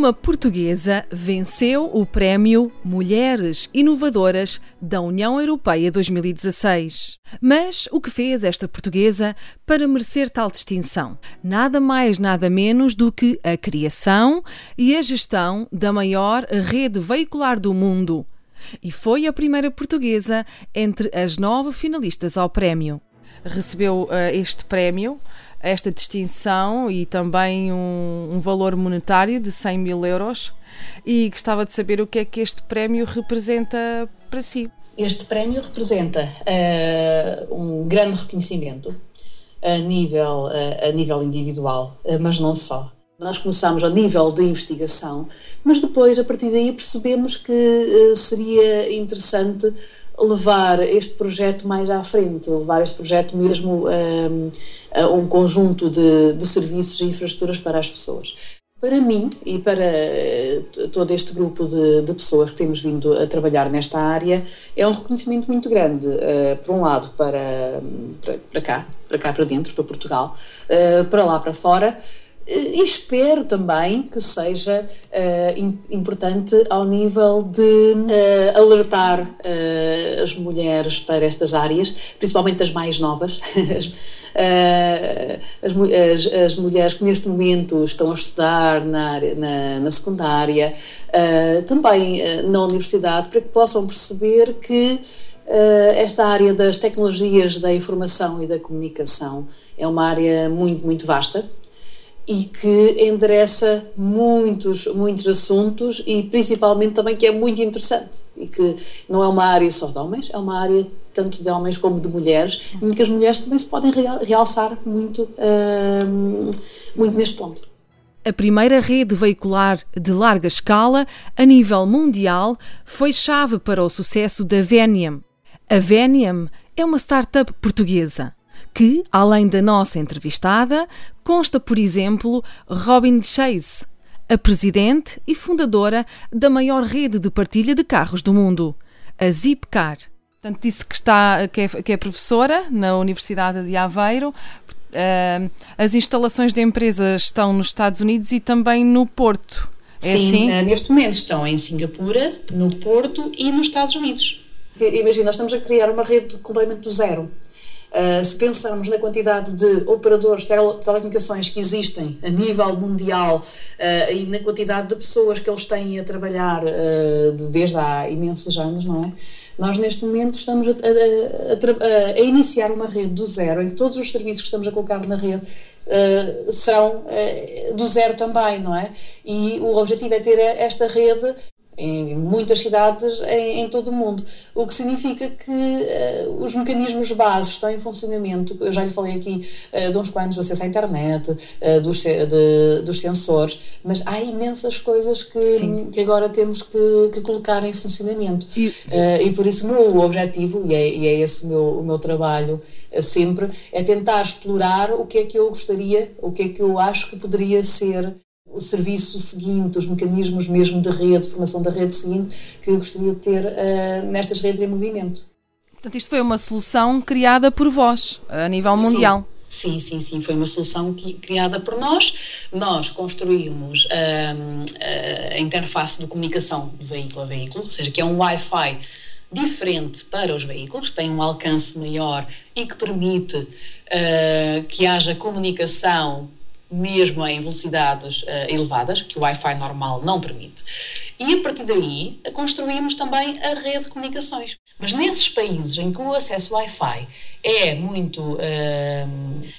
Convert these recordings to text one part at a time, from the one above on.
Uma portuguesa venceu o prémio Mulheres Inovadoras da União Europeia 2016. Mas o que fez esta portuguesa para merecer tal distinção? Nada mais, nada menos do que a criação e a gestão da maior rede veicular do mundo. E foi a primeira portuguesa entre as nove finalistas ao prémio. Recebeu uh, este prémio esta distinção e também um, um, valor monetário de 100 mil euros e gostava de saber o que é que este prémio representa para si. Este prémio representa uh, um grande reconhecimento a nível, uh, a nível individual, uh, mas não só. Nós começámos ao nível de investigação, mas depois, a partir daí, percebemos que seria interessante levar este projeto mais à frente, levar este projeto mesmo um, a um conjunto de, de serviços e infraestruturas para as pessoas. Para mim e para eh, todo este grupo de, de, pessoas que temos vindo a trabalhar nesta área, é um reconhecimento muito grande, uh, por um lado para, para, para, cá, para cá para dentro, para Portugal, uh, para lá para fora, e espero também que seja uh, importante ao nível de uh, alertar uh, as mulheres para estas áreas, principalmente as mais novas, as, as, as, mulheres que neste momento estão a estudar na, área, na, na secundária, também na universidade, para que possam perceber que esta área das tecnologias da informação e da comunicação é uma área muito, muito vasta e que endereça muitos, muitos assuntos e principalmente também que é muito interessante e que não é uma área só de homens, é uma área tanto de homens como de mulheres, em que as mulheres também se podem realçar muito, muito neste ponto. A primeira rede veicular de larga escala a nível mundial foi chave para o sucesso da Veniam. A Veniam é uma startup portuguesa que, além da nossa entrevistada, consta, por exemplo, Robin Chase, a presidente e fundadora da maior rede de partilha de carros do mundo, a Zipcar. Portanto, disse que, está, que, é, que é professora na Universidade de Aveiro. Uh, as instalações da empresa estão nos Estados Unidos e também no Porto. É Sim, assim? Eh, neste momento estão em Singapura, no Porto e nos Estados Unidos. Imagina, nós estamos a criar uma rede completamente do zero. Uh, se pensarmos na quantidade de operadores de telecomunicações que existem a nível mundial uh, e na quantidade de pessoas que eles têm a trabalhar uh, desde há imensos anos, não é? Nós neste momento estamos a, a, a, a, iniciar uma rede do zero, em que todos os serviços que estamos a colocar na rede serão do zero também, não é? E o objetivo é ter esta rede em muitas cidades em, em, todo o mundo, o que significa que uh, os mecanismos básicos estão em funcionamento. Eu já lhe falei aqui uh, de uns quantos, do acesso à internet, uh, dos, de, dos sensores, mas há imensas coisas que, que agora temos que, que, colocar em funcionamento. E, e por isso o meu objetivo, e é, e é esse o meu, o meu trabalho sempre, é tentar explorar o que é que eu gostaria, o que é que eu acho que poderia ser o serviço seguinte, os mecanismos mesmo de rede, de formação da rede seguinte, que eu gostaria de ter uh, nestas redes em movimento. Portanto, isto foi uma solução criada por vós, a nível mundial. Sim. Sim, sim, sim, foi uma solução que, criada por nós. Nós construímos um, a interface de comunicação de veículo a veículo, ou seja, que é um Wi-Fi diferente para os veículos, que tem um alcance maior e que permite uh, que haja comunicação mesmo em velocidades uh, elevadas, que o Wi-Fi normal não permite. E a partir daí construímos também a rede de comunicações. Mas nesses países em que o acesso Wi-Fi é muito, uh,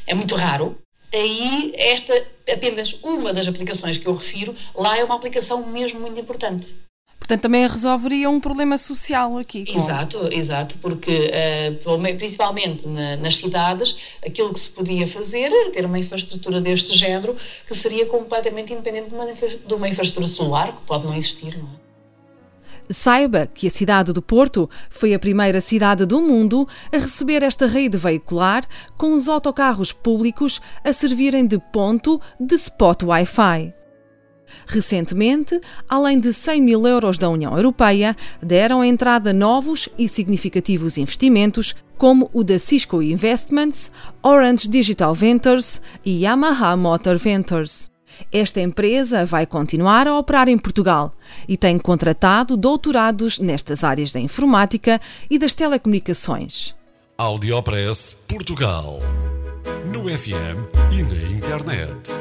é muito raro, aí esta apenas uma das aplicações que eu refiro, lá é uma aplicação mesmo muito importante. Portanto, também resolveria um problema social aqui. Com... Exato, exato, porque uh, principalmente na, nas cidades, aquilo que se podia fazer era ter uma infraestrutura deste género que seria completamente independente de uma, de uma infraestrutura solar, que pode não existir, não é? Saiba que a cidade do Porto foi a primeira cidade do mundo a receber esta rede veicular, com os autocarros públicos a servirem de ponto de spot Wi-Fi. Recentemente, além de 100 mil euros da União Europeia, deram entrada novos e significativos investimentos, como o da Cisco Investments, Orange Digital Ventures e Yamaha Motor Ventures. Esta empresa vai continuar a operar em Portugal e tem contratado doutorados nestas áreas da informática e das telecomunicações. Audiopress Portugal. No FM e na internet.